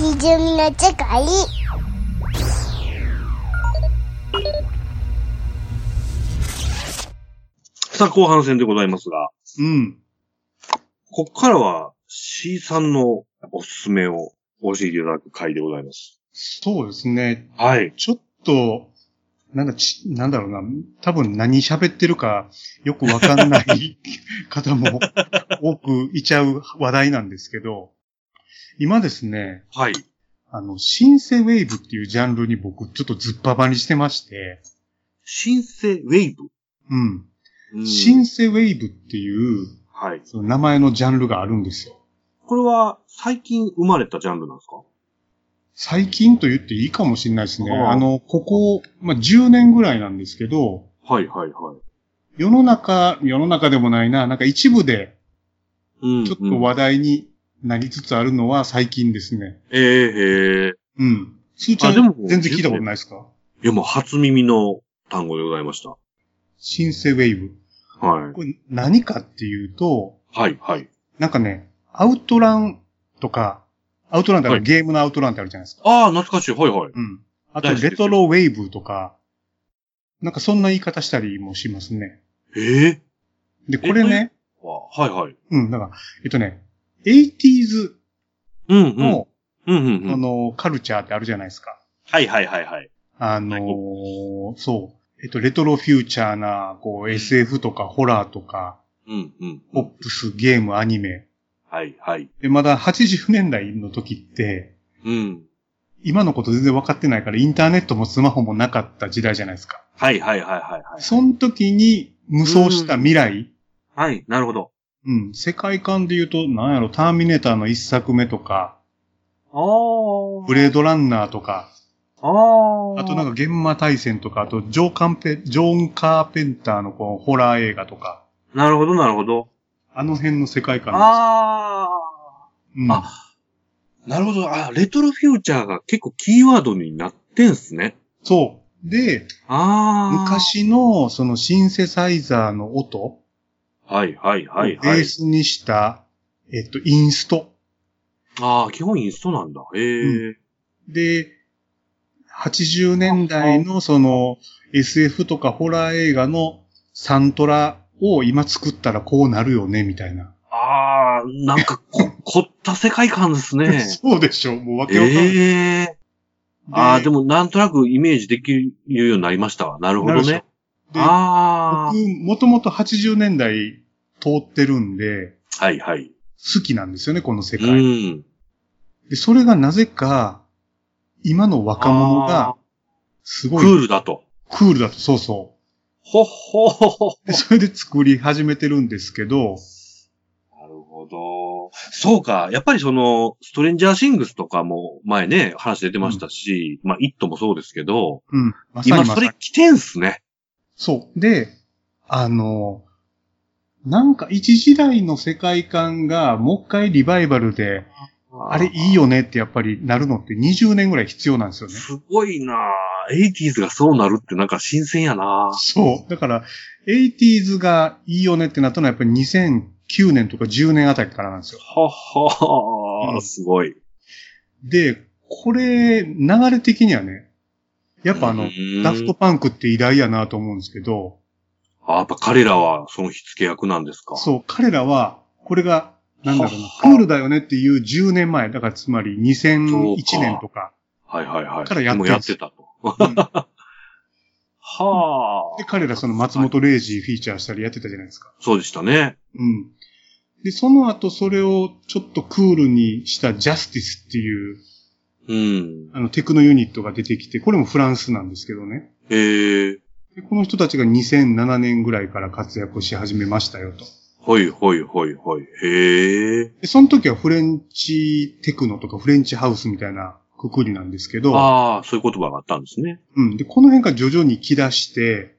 ひじゅみの世界さあ、後半戦でございますが、うん。こっからは C さんのおすすめを教えていただく回でございます。そうですね。はい。ちょっと、なんだ、ち、なんだろうな。多分何喋ってるかよくわかんない方も多くいちゃう話題なんですけど、今ですね、はい。あの、シンセウェーブっていうジャンルに僕ちょっとずっぱばりしてまして、シンセウェイブ？うん。うんシンセウェーブっていうはい。その名前のジャンルがあるんですよ。これは最近生まれたジャンルなんですか？最近と言っていいかもしれないですね。あああの、ここ、まあ、10年ぐらいなんですけど、はいはいはい。世の中、世の中でもないな、なんか一部でうんちょっと話題になりつつあるのは最近ですね。ええへえ。うん。すーちゃん、あでも全然聞いたことないですか？いやもう初耳の単語でございました。シンセウェーブ。はい。これ何かっていうと、はいはい。なんかね、アウトランとか、アウトランってあるはいゲームのアウトランってあるじゃないですか。ああ、懐かしい。はいはい。うん。あと、レトロウェーブとか、なんかそんな言い方したりもしますね。ええで、これね、わはいはい。うん、だから、えっとね、80s うんうん。の、うんうんうん。あの、カルチャーってあるじゃないですか。はいはいはいはい。あのーそう。えっと、レトロフューチャーな、こう、SF とかホラーとか、うんうん。ポップス、ゲーム、アニメ。はいはい。で、まだ80年代の時って、うん。今のこと全然分かってないから、インターネットもスマホもなかった時代じゃないですか。はいはいはいはいはい。その時に無双した未来、はい、なるほど。うん、世界観で言うと、なんやろ、ターミネーターの一作目とか、ああ。ブレードランナーとか、ああ。あとなんか、現場大戦とか、あとジョーカンペ、ジョーン・カーペンターのこうホラー映画とか、なるほどなるほど。あの辺の世界観です。ああ。うん、あなるほど。あ、レトロフューチャーが結構キーワードになってんすね。そう。で、ああ。。昔のそのシンセサイザーの音をはいはいはいベはい。ースにした、えっと、インスト。ああ、基本インストなんだ。へえ。うで、80年代のその SF とかホラー映画のサントラを今作ったらこうなるよね、みたいな。ああ、なんかこ、凝った世界観ですね。そうでしょもうわけわかんない。ええああ、でもなんとなくイメージできるようになりましたわ。なるほどなるでしねょ。であ僕、もともと80年代通ってるんで、あ。はいはい。好きなんですよね、この世う界。ん。で、それがなぜか、今の若者あが、すごいールだと。クールだと、そうそほっほほほう。で、それで作り始めてるんですけど、なるほど。そうか。やっぱりその、ストレンジャーシングスとかも前ね、話出てましたし、まあ、イットもそうですけど、うん。ま今それ来てんすね。そう。で、あの、なんか一時代の世界観がもう一回リバイバルで、あれいいよねってやっぱりなるのって20年ぐらい必要なんですよね。すごいなぁ。80s がそうなるってなんか新鮮やなぁそう。だから、80s がいいよねってなったのはやっぱり2009年とか10年あたりからなんですよ。はっはー、うんすごい。で、これ、流れ的にはね、やっぱあの、ダフトパンクって偉大やなと思うんですけど、あ、やっぱ彼らはその火付け役なんですか？そう、彼らは、これが、なんだろうなは、クールだよねっていう10年前、だからつまり2001年とか、はいはいはい。からやってもうやってたと。うんはで、彼らその松本零士フィーチャーしたりやってたじゃないですか。そうでしたね。うん。で、その後それをちょっとクールにしたジャスティスっていう、うん。あの、テクノユニットが出てきて、これもフランスなんですけどね。へえ。でこの人たちが2007年ぐらいから活躍し始めましたよと。ほいほいほいほい。へえ。で、その時はフレンチテクノとかフレンチハウスみたいなくくりなんですけど、ああ、そういう言葉があったんですね。うん。で、この辺から徐々に来出して、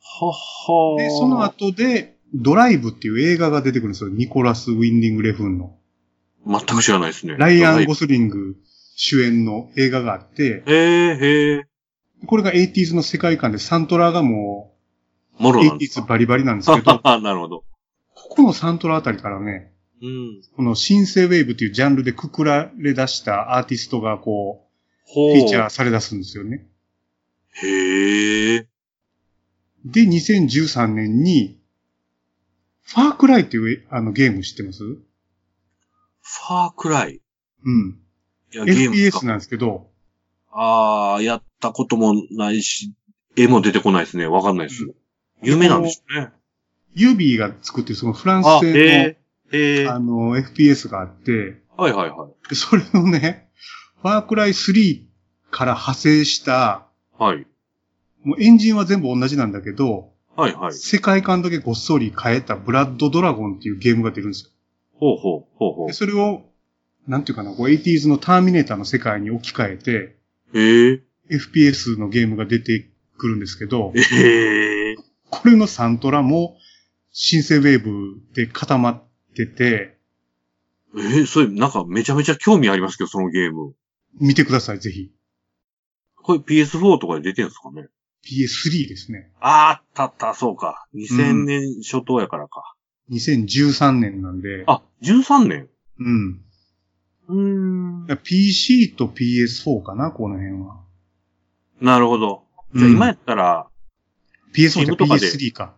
はっはーで、その後で、ドライブっていう映画が出てくるんですよ。ニコラス・ウィンディング・レフンの。全く知らないですね。ライアン・ゴスリング主演の映画があって、へえ、へえ。これが 80s の世界観でサントラがもう、もろなんです 80s バリバリなんですけど、か。なるほど。ここのサントラあたりからね、うん。このシンセウェーブっていうジャンルでくくられ出したアーティストがこほう、フィーチャーされ出すんですよね。へえ。で、2013年に、ファークライっていうあのゲーム知ってます？ファークライ。うん。FPS か？なんですけど、ああ、やったこともないし、絵も出てこないですね。わかんないです。有名なんでしょうね。ユービーが作ってるそのフランあ、ス製へえ。へえ。のあの FPS があって、はいはいはい。でそれのね、ファークライ3から派生した、はい。もうエンジンは全部同じなんだけど、はいはい。世界観だけごっそり変えたブラッドドラゴンっていうゲームが出るんですよ。ほうほう、ほうほうで。それを、なんていうかな、こう 80s のターミネーターの世界に置き換えて、へえ。FPS のゲームが出てくるんですけど、へえ。これのサントラも、シンセウェーブで固まってて、えー、それ、なんかめちゃめちゃ興味ありますけど、そのゲーム。見てください、ぜひ。これ PS4 とかで出てるんですかね？PS3 ですね。あーたあった、そうか。2000年初頭やからか。2013年なんで、あ、13年？うん。うーん。PC と PS4 かな、この辺は。なるほど。じゃあうん今やったら、PS4 とゲームとかで PS3 か。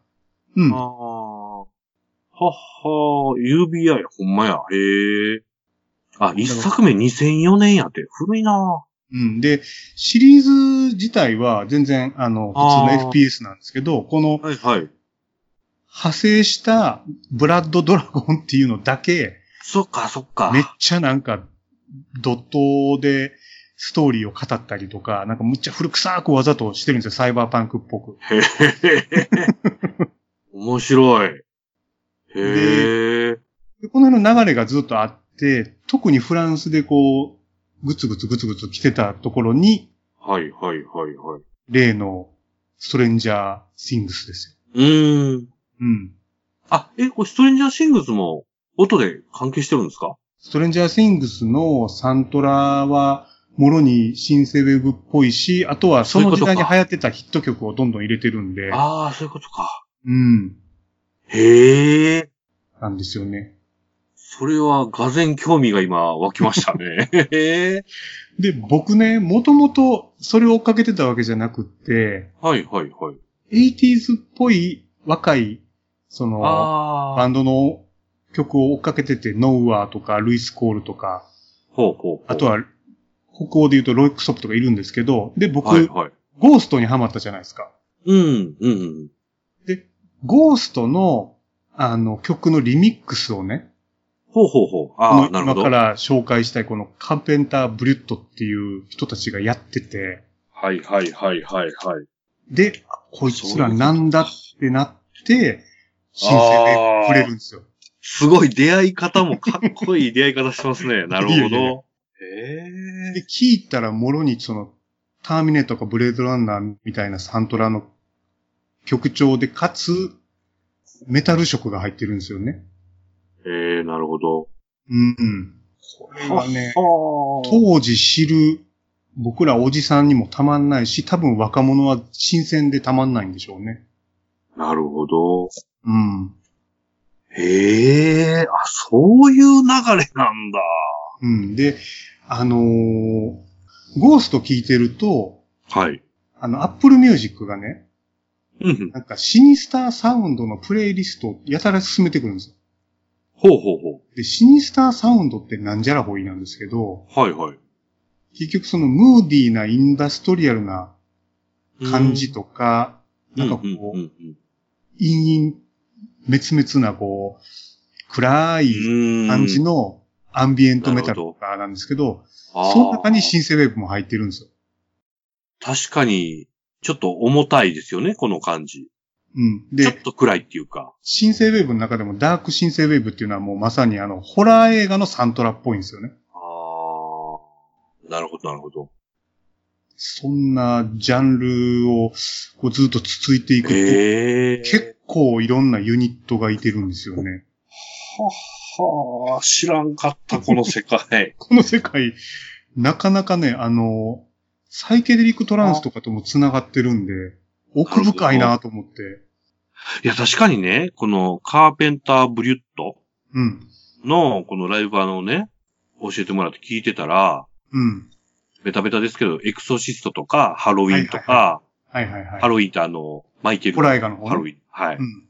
うんあ。あ。はっはー、UBI、ほんまや。へえ。あ、一作目2004年やって。古いなうん。で、シリーズ自体は全然、あの、普通の FPS なんですけど、このはいはい。派生したブラッドドラゴンっていうのだけ、そっか、そっか。めっちゃなんか、ドットでストーリーを語ったりとか、なんかむっちゃ古臭くわざとしてるんですよ、サイバーパンクっぽく。へへへ。面白い。へえ。で、この辺の流れがずっとあって、特にフランスでこう、ぐつぐつぐつぐつ来てたところに、はいはいはいはい。例のストレンジャー・シングスですうーん。よ。うん。あ、え、これストレンジャーシングスも音で関係してるんですか？ストレンジャー・シングスのサントラは、もろにシンセウェブっぽいし、あとはその時代に流行ってたヒット曲をどんどん入れてるんで、ああ、そういうことか。うん。へえ。なんですよね。それは、がぜん興味が今湧きましたね。へえ。で、僕ね、もともとそれを追っかけてたわけじゃなくって、はいはいはい。80s っぽい若い、その。バンドの曲を追っかけてて、ノウアーとか、ルイス・コールとか、ほうほうほう。あとは、北欧で言うとロイクソップとかいるんですけど、で、僕、はいはい。ゴーストにハマったじゃないですか。うん、うん。で、ゴーストの、あの、曲のリミックスをね、ほうほうほう。こああ、なるほど。の今から紹介したいこのカーペンター・ブリュットっていう人たちがやってて、はいはいはいはいはい。で、あこいつらなんだってなって、新鮮で触れるんですよ。すごい出会い方もかっこいい出会い方してますね。なるほど。へで、え。聞いたらもろにその、ターミネートかブレードランナーみたいなサントラの曲調で、かつ、メタル色が入ってるんですよね。ええ、なるほど。うんうん。これはね、は当時知る僕らおじさんにもたまんないし、多分若者は新鮮でたまんないんでしょうね。なるほど。うん。へえ、あ、そういう流れなんだ。うん。で、あのーゴースト聞いてると、はい。あの、 Apple Music がね、うん。なんかシニスターサウンドのプレイリストをやたら勧めてくるんですよ。ほうほうほで、シニスターサウンドってなんじゃらほいなんですけど、う。はいはい。結局そのムーディーなインダストリアルな感じとか、なんかこう、うんうんうん陰々、滅々なこう、暗いうん感じのアンビエントメタルとかなんですけど、あーその中にシンセウェーブも入ってるんですよ。確かに、ちょっと重たいですよね、この感じ。うん。ちょっで、と暗いっていうか。シンセウェーブの中でもダークシンセウェーブっていうのはもうまさにあの、ホラー映画のサントラっぽいんですよね。ああ。なるほど、なるほど。そんなジャンルをこうずっと続いていくと、へえ。結構いろんなユニットがいてるんですよね。はは知らんかった、この世界。この世界、なかなかね、あの、サイケデリックトランスとかとも繋がってるんで、奥深いなと思って。いや、確かにね、このカーペンターブリュットうん。の、このライブあのね、教えてもらって聞いてたら、うん。ベタベタですけど、エクソシストとか、ハロウィンとはいか、はいはいはい。ハロウィンってあの、マイケル。ホラー映画の方ねハロウィン。はい。うん。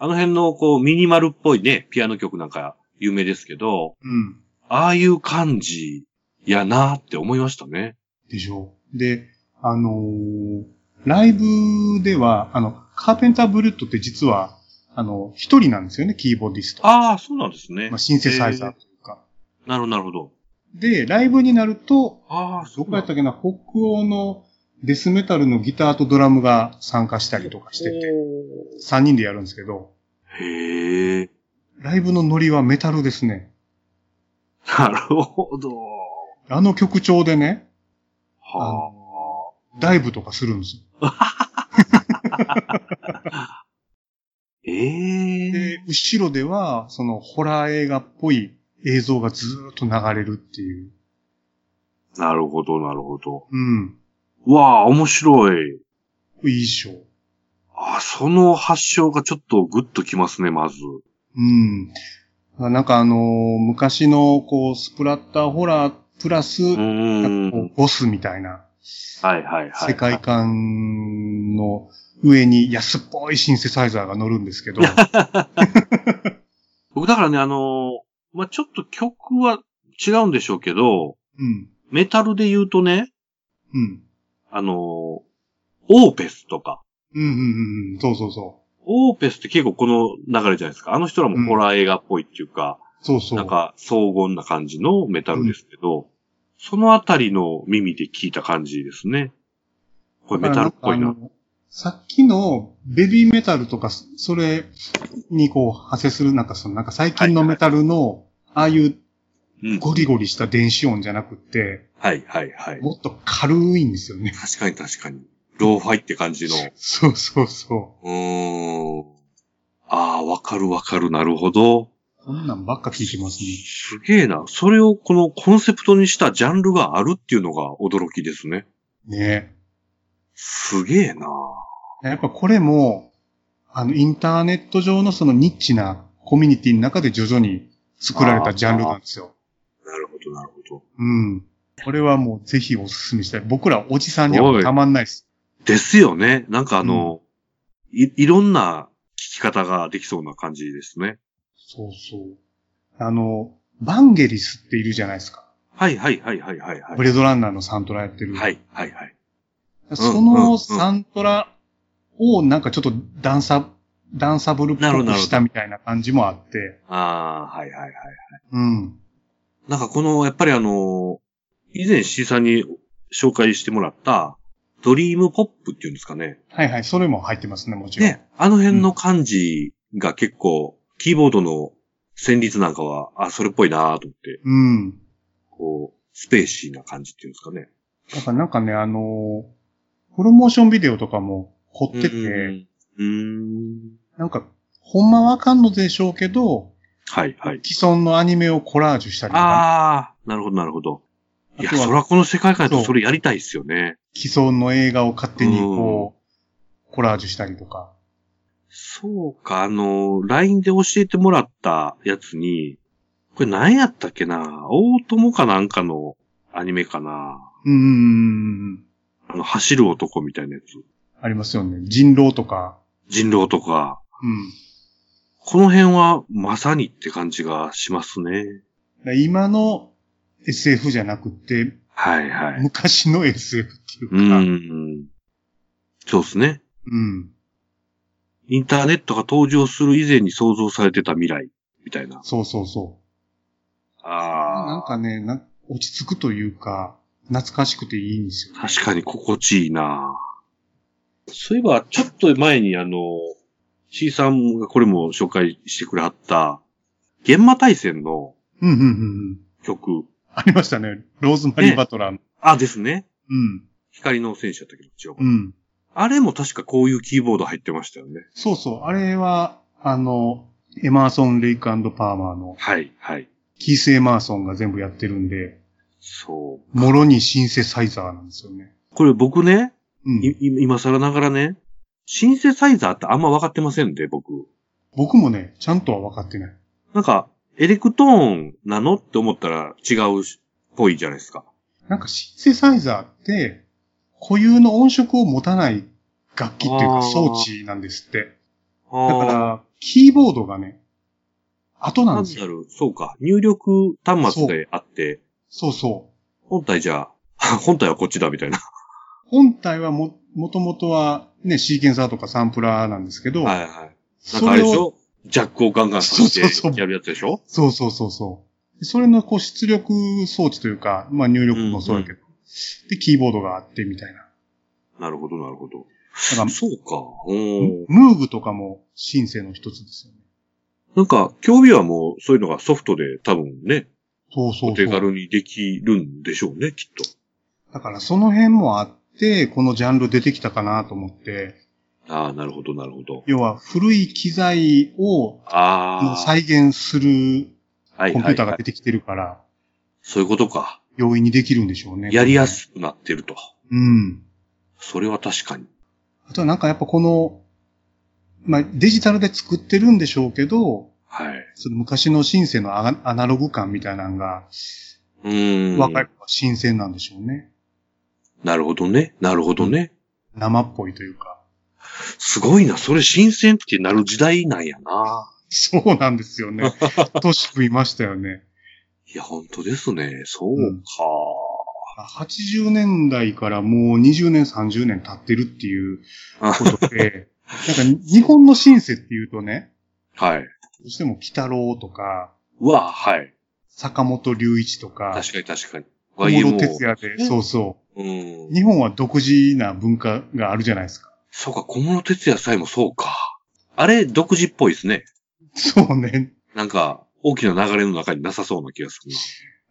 あの辺の、こう、ミニマルっぽいね、ピアノ曲なんか有名ですけど、うん。ああいう感じやなって思いましたね。でしょう。で、あのーライブでは、あの、カーペンターブルッドって実は、あの、一人なんですよね、キーボーディスト。ああ、そうなんですね。まあ、シンセサイザーというか。なるほど、なるほど。で、ライブになると、ああ、そどうなんこやったっけな、北欧のデスメタルのギターとドラムが参加したりとかしてて、3人でやるんですけど、へえ。ライブのノリはメタルですね。なるほど。あの曲調でね、あはのダイブとかするんですよ。あ。ええで、後ろでは、そのホラー映画っぽい映像がずーっと流れるっていう。なるほど、なるほど。うん。わあ、面白い。いいっしょ。あ、その発祥がちょっとグッときますね、まず。うん。なんかあのー昔の、こう、スプラッターホラープラス、ボスみたたいなはいはいはい。世界観の上に安っぽいシンセサイザーが乗るんですけど、僕だからね、あのーまあ、ちょっと曲は違うんでしょうけど、うん。メタルで言うとね、うん。あのーオーペスとか、うんうんうんうん。そうそうそオーペスって結構この流れじゃないですか。あの人らもホラー映画っぽいっていうか、う。そうそう。なんか荘厳な感じのメタルですけど、そのあたりの耳で聞いた感じですね。これメタルっぽいな。さっきの BABYMETAL とか、それにこう派生するなんかそのなんか最近のメタルの、ああいううん。ゴリゴリした電子音じゃなくって、はいはいはい。もっと軽いんですよね。確かに確かに。ローファイって感じの。そうそうそうーん。ああ、わかるわかる。なるほど。う。こんなんばっか聞いてますね。すげえな。それをこのコンセプトにしたジャンルがあるっていうのが驚きですね。ねすげえな。やっぱこれも、あの、インターネット上のそのニッチなコミュニティの中で徐々に作られたジャンルなんですよ。なるほど、なるほど。うん。これはもうぜひお勧めしたい。僕らおじさんにはたまんないです。ですよね。なんかあの、い、いろんな聞き方ができそうな感じですね。そうそう。あの、バンゲリスっているじゃないですか。はいはいはいはいはいはい。ブレードランナーのサントラやってる。はいはいはい。そうんうんうんのサントラをなんかちょっとダンサ、ダンサブルっぽくしたみたいな感じもあって。ああ、はいはいはい。うん。なんかこの、やっぱりあの、以前 C さんに紹介してもらった、ドリームポップっていうんですかね。はいはい。それも入ってますね、もちろん。ね、あの辺の感じが結構、キーボードの旋律なんかは、あ、それっぽいなと思って、うん。こう、スペーシーな感じっていうんですかね。だからなんかね、あのープロモーションビデオとかも凝ってて、うんうんうん。なんか、ほんまわかんのでしょうけど、はいはい。既存のアニメをコラージュしたりとか、ああ、なるほどなるほど。いや、そらこの世界観やとそれやりたいっすよね。既存の映画を勝手にこう、コラージュしたりとか。そうか、あの、LINE で教えてもらったやつに、これ何やったっけな？大友かなんかのアニメかな？うーん。あの、走る男みたいなやつ。ありますよね。人狼とか。人狼とか。うん。この辺はまさにって感じがしますね。今の SF じゃなくて、はいはい。昔の SF っていうか、ううん。ん。そうですね。インターネットが登場する以前に想像されてた未来、みたいな。そうそうそう。ああ。なんかねな、落ち着くというか、懐かしくていいんですよ、ね。確かに心地いいなそういえば、ちょっと前にあの、C さんがこれも紹介してくれはった、現場対戦のうんうんうんうん。曲。ありましたね。ローズマリー・バトラーの。あ、ですね。うん。光の戦士だったけど、違う。うん。あれも確かこういうキーボード入ってましたよね。そうそう。あれは、あの、エマーソン・レイクパーマーの、はい、はい。キース・エマーソンが全部やってるんで、そう。もろにシンセサイザーなんですよね。これ僕ね、うんい。今更ながらね、シンセサイザーってあんま分かってませんで、僕。僕もね、ちゃんとは分かってない。なんか、エレクトーンなのって思ったら違うっぽいじゃないですか。なんかシンセサイザーって、固有の音色を持たない楽器っていうか装置なんですって。だだから、キーボードがね、後ななんんですよ。だろう、そうか。入力端末であって、そうそう。本体じゃあ、本体はこっちだみたいな。本体はも、もともとはね、シーケンサーとかサンプラーなんですけど、はいはい。なんかあれでしょ？ジャックをガンガンさせてやるやつでしょ？そうそうそうそう。それのこう出力装置というか、まあ入力もそうだけど、で、キーボードがあってみたいな。なるほど、なるほど。だからそうか。うん。ムーブとかもシンセの一つですよね。なんか、競技はもうそういうのがソフトで多分ね、そうそうお手。軽にできるんでしょうね、きっと。だからその辺もあって、このジャンル出てきたかなと思って、ああ、なるほど、なるほど。要は古い機材を。再現するはいコンピューターがはいはい出てきてるから、そういうことか。容易にできるんでしょうね。やりや。すくなってると。うん。それは確かに。あとはなんかやっぱこの、まあデジタルで作ってるんでしょうけど、はい。その昔のシンセのアアナログ感みたいなのが、うーん。若い子は新鮮なんでしょうね。なるほどね。なるほどね。生っぽいというか。すごいな。それ新鮮ってなる時代なんやな。そうなんですよね。年食いましたよね。いや、本当ですね。そううんか。80年代からもう20年、30年経ってるっていうことで、なんか日本のシンセっていうとね、はい。どうしても北郎とか、うわ、はい。坂本龍一とか、確かに確かに。小室哲也で、ねそうそう。うん。日本は独自な文化があるじゃないですか。そうか、小室哲也さえもそうか。あれ、独自っぽいですね。そうね。なんか、大きな流れの中になさそうな気がする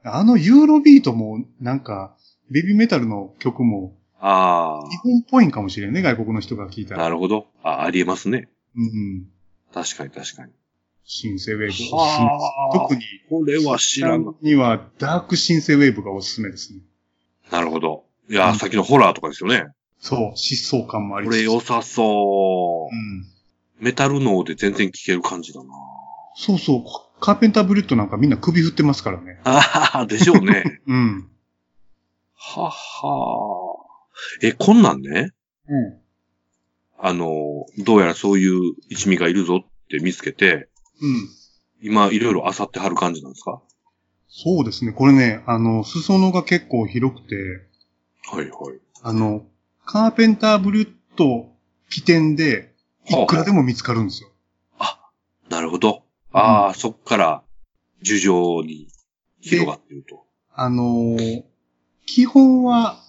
あのユーロビートも、なんか、ベビーメタルの曲も、な。あ日本っぽいんかもしれんね、外国の人が聞いたあ、ら。なるほど。あ、ありえますね。うんうん。確かに確かに。シンセウェーブおすすめです。はあ特に、これは知らんな。にはダークシンセウェーブがおすすめですね。なるほど。いや、うんさっきのホラーとかですよね。そう、疾走感もありこれ良さそうう。ん。メタル脳で全然聴ける感じだな。そうそう、カーペンターブリッドなんかみんな首振ってますからね。ああ、でしょうね。うん。ははえ、こんなんね、うん。あの、どうやらそういう一味がいるぞって見つけて、うん。今いろいろ漁ってはる感じなんですか？そうですね。これね、あの、裾野が結構広くて、はいはい。あの、カーペンターブリッド起点で、いくらでも見つかるんですよ。なるほど。ああ、そっから、樹上に広がってると。あのー基本は、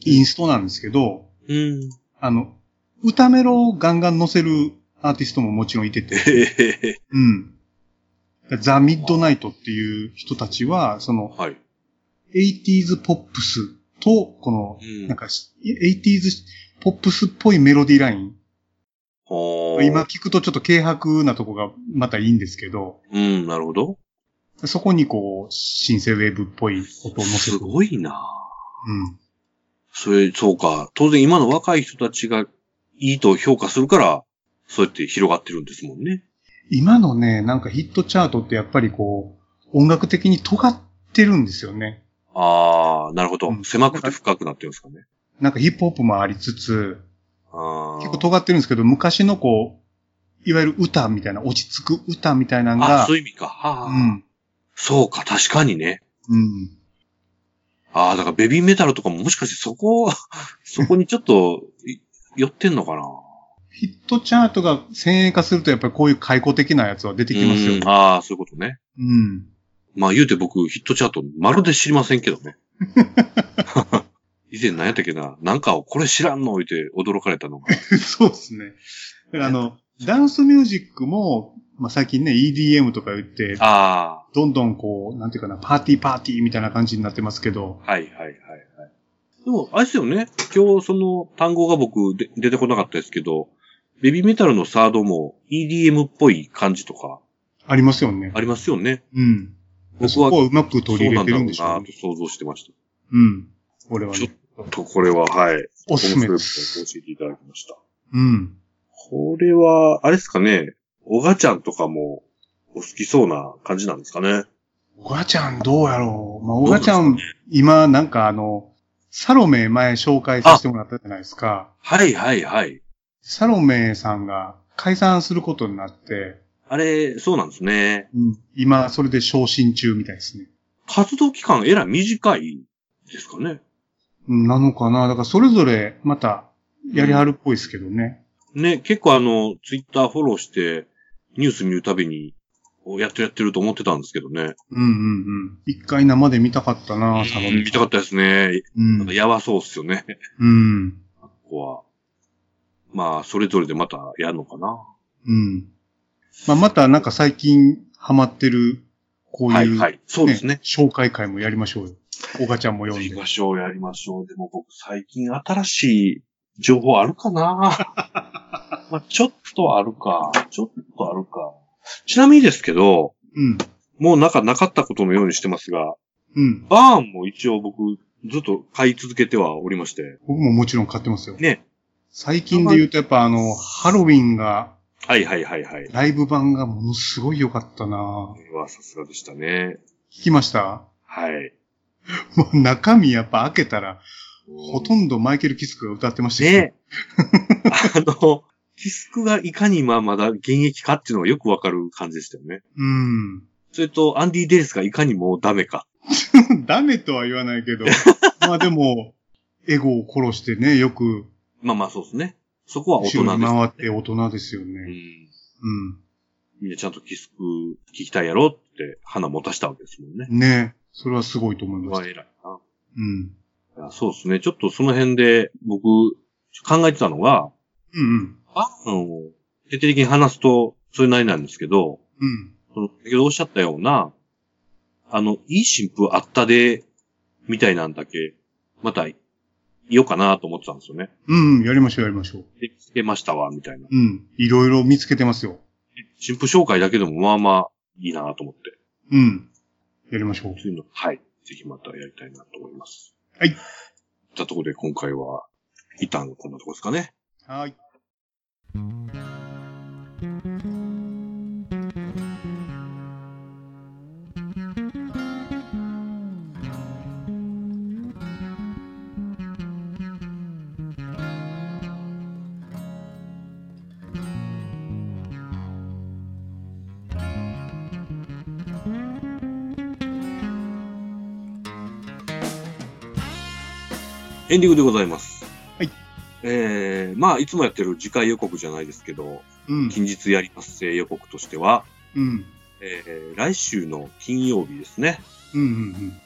インストなんですけど、うん。あの、歌メロをガンガン載せるアーティストももちろんいてて。うん。ザ・ミッドナイトっていう人たちは、その、はい。80s ポップスと、この、うんなんか、80s ポップスっぽいメロディーライン。今聞くとちょっと軽薄なとこがまたいいんですけど、うん、なるほど。そこにこう、シンセウェーブっぽい音を乗せする。ごいな。うん。それ、そうか。当然今の若い人たちがいいと評価するから、そうやって広がってるんですもんね。今のね、なんかヒットチャートってやっぱりこう、音楽的に尖ってるんですよね。ああ、なるほど。うん狭くて深くなってるんですかね。なんかヒップホップもありつつ、あ結構尖ってるんですけど、昔のこう、いわゆる歌みたいな、落ち着く歌みたいなのあ、がそう、いう意味か。はあ、うん。そうか、確かにね。うん。ああ、だからベビーメタルとかももしかしてそこ、そこにちょっと、い寄ってんのかなヒットチャートが先鋭化するとやっぱりこういう解雇的なやつは出てきますようん。ああ、そういうことね。うん。まあ言うて僕、ヒットチャートまるで知りませんけどね。以前何やったっけな？なんかをこれ知らんの言って驚かれたのが。そうですね。だからあの、ダンスミュージックも、まあ、最近ね、EDM とか言って、あどんどんこう、なんていうかな、パーティーパーティーみたいな感じになってますけど、あ、はいはいはいはい。でも、あれですよね。今日その単語が僕で出てこなかったですけど、ベビーメタルのサードも EDM っぽい感じとかありますよね。ありますよね。うん。僕はをうまく取り入れてるんでしょうねそうなんだろうなと。想像してました。うん。俺はちょねっ、とこれは、はい。おすすめです。教えていただきました。うん。これは、あれですかね、おがちゃんとかもお好きそうな感じなんですかね。おがちゃんどうやろうまあ、おがちゃん、今なんかあの、サロメ前紹介させてもらったじゃないですか。はいはいはい。サロメさんが解散することになって、あれ、そうなんですね。うん、今それで昇進中みたいですね。活動期間えらい短いですかね。うんなのかなだからそれぞれまたやりはるっぽいですけどね。ね、結構あの、ツイッターフォローして、ニュース見るたびに、おやってるやってると思ってたんですけどね。うんうんうん。一回生で見たかったなサロメ。うん見たかったですね。うん。やばそうっすよね。うん。ここは。まあ、それぞれでまたやるのかな。うん。まあ、またなんか最近ハマってる、こういう、はいはい。そうですね。紹介会もやりましょうよ。おがちゃんも読んでやり。ましょう、やりましょう。でも僕最近新しい情報あるかな まあ、ちょっとあるか。ちょっとあるか。ちなみにですけど、うん。もうなんかなかったことのようにしてますが、うん。バーンも一応僕ずっと買い続けてはおりまして。僕ももちろん買ってますよ。ね。最近で言うとやっぱあの、ハロウィンが、はいはいはいはい。ライブ版がものすごい良かったなこれはさすがでしたね。聞きました？はい。もう中身やっぱ開けたら、ほとんどマイケル・キスクが歌ってましたよね。あの、キスクがいかにまあまだ現役かっていうのがよくわかる感じでしたよね。うん。それと、アンディ・デイスがいかにもうダメか。ダメとは言わないけど、まあでも、エゴを殺してね、よく、まあまあそうですね。そこは大人です。回って大人ですようね。ん。うん。みんなちゃんとキスク聞きたいやろって花持たしたわけですもんね。ねそれはすごいと思いまはす。偉いな。うん。そうですね。ちょっとその辺で僕考えてたのが、うんうん。バーンを徹底的に話すとそれなりなんですけど、うん。その先ほどおっしゃったような、あの、いい新風あったで、みたいなんだけ、また、言おうかなと思ってたんですよね。うん、うんやりましょうやりましょう。で、つけましたわ、みたいな。うん。いろいろ見つけてますよ。新風紹介だけでもまあまあいいなと思って。うん。やりましょう。そういうの、はい。ぜひまたやりたいなと思います。はい。じゃあところで今回は、一旦こんなとこですかね。はい。エンディングでございます。はい。えー、まあ、いつもやってる次回予告じゃないですけど、うん。近日やりますせ予告としては、うん。えー、来週の金曜日ですね。うん。うん。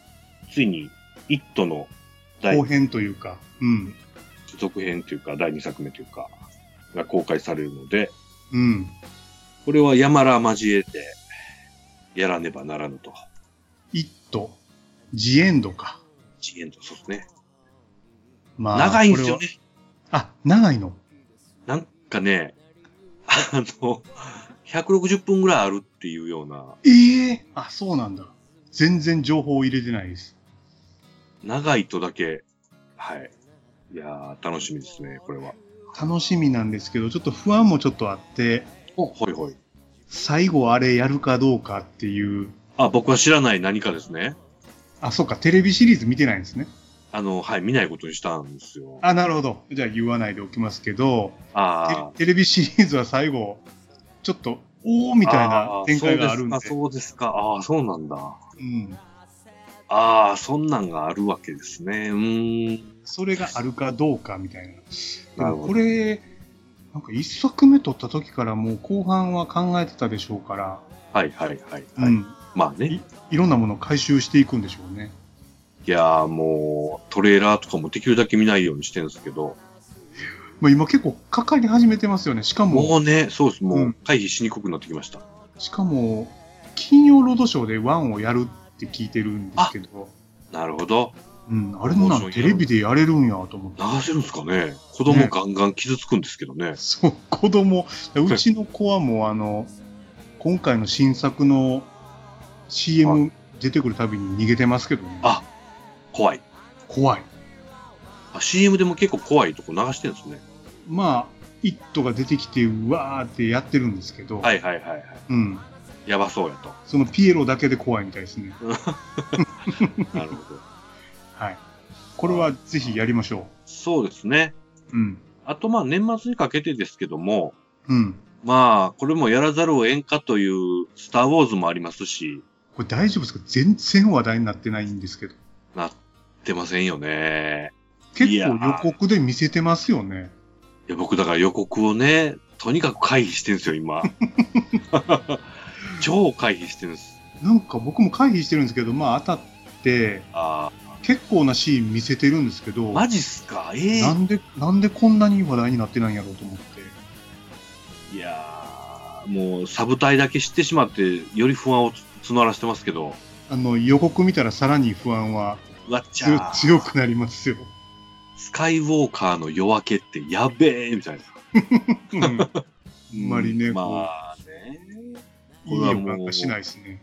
ついに、イットの後編というか。うん。続編というか、第2作目というか、が公開されるので、うん。これは山ら交えて、やらねばならぬと。イット。ジエンドか。次元と、そうですね。ま長いんですよね。は。あ、長いの？なんかね、あの、160分ぐらいあるっていうような、ええ？あ、そうなんだ。全然情報を入れてないです。長いとだけ、はい。いやー、楽しみですね、これは。楽しみなんですけど、ちょっと不安もちょっとあって、お、ほいほい。最後あれやるかどうかっていう、あ、僕は知らない何かですね。あ、そうか、テレビシリーズ見てないんですね。あの、はい、見ないことにしたんですよ。あ、なるほど。じゃあ言わないでおきますけど、あテテレビシリーズは最後、ちょっと、おーみたいな展開があるんで。あそうですか、あそうですか。ああ、そうなんだ。うん。ああ、そんなんがあるわけですね。うーん。それがあるかどうかみたいな。でもこれ、なんか一作目撮った時からもう後半は考えてたでしょうから、はいはいはい、はいうん。まあね。いろんなものを回収していくんでしょうね。いやーもう、トレーラーとかもできるだけ見ないようにしてるんですけど、まあ、今結構かかり始めてますよね。しかも、もうね、そうです。もううん回避しにくくなってきました。しかも、金曜ロードショーでワンをやるって聞いてるんですけど、なるほど。うん、あれなんテレビでやれるんやと思って。流せるんですかね子供ガンガン傷つくんですけどね。そう、子供、うちの子はもうあの、今回の新作の CM 出てくるたびに逃げてますけどね。あ怖い。怖い。あ CM でも結構怖いとこ流してるんですね。まあ、イットが出てきて、うわーってやってるんですけど、はいはいはいはい。うん。やばそうやと。そのピエロだけで怖いみたいですね。なるほど。はい。これはぜひやりましょそうですね。う。うん。あと、まあ、年末にかけてですけども、うん。まあ、これもやらざるを得んかという、スター・ウォーズもありますし、これ大丈夫ですか？全然話題になってないんですけど。なってませんよね。結構予告で見せてますよね。いや、僕だから予告をね、とにかく回避してるんですよ、今。超回避してるんです。なんか僕も回避してるんですけど、まあ当たって、あ結構なシーン見せてるんですけど、あ、マジっすか？ええなんで、なんでこんなに話題になってないんやろうと思って。いやー、もう、サブ隊だけ知ってしまって、より不安を募らせてますけど、あの、予告見たらさらに不安はうわっち強ゃー強くなりますよ。スカイウォーカーの夜明けってやべえみたいな。うんあんまりねまあね。いい予感がしないですね。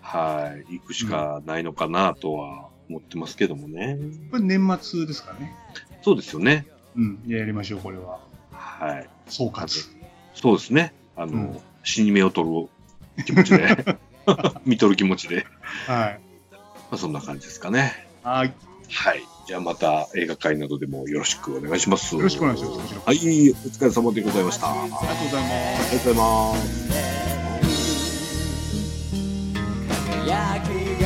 はい。行くしかないのかなとは思ってますけどもね。これ年末ですかね。そうですよね。うん。やりましょう、これは。はい。総括。そうですね。あの、うん死に目を取る気持ちで、見とる気持ちで、はい。まあ、そんな感じですかね。はい。はい。じゃあまた映画界などでもよろしくお願いします。よろしくお願いします。はい。お疲れ様でございました。ありがありがとうございます。とうございます。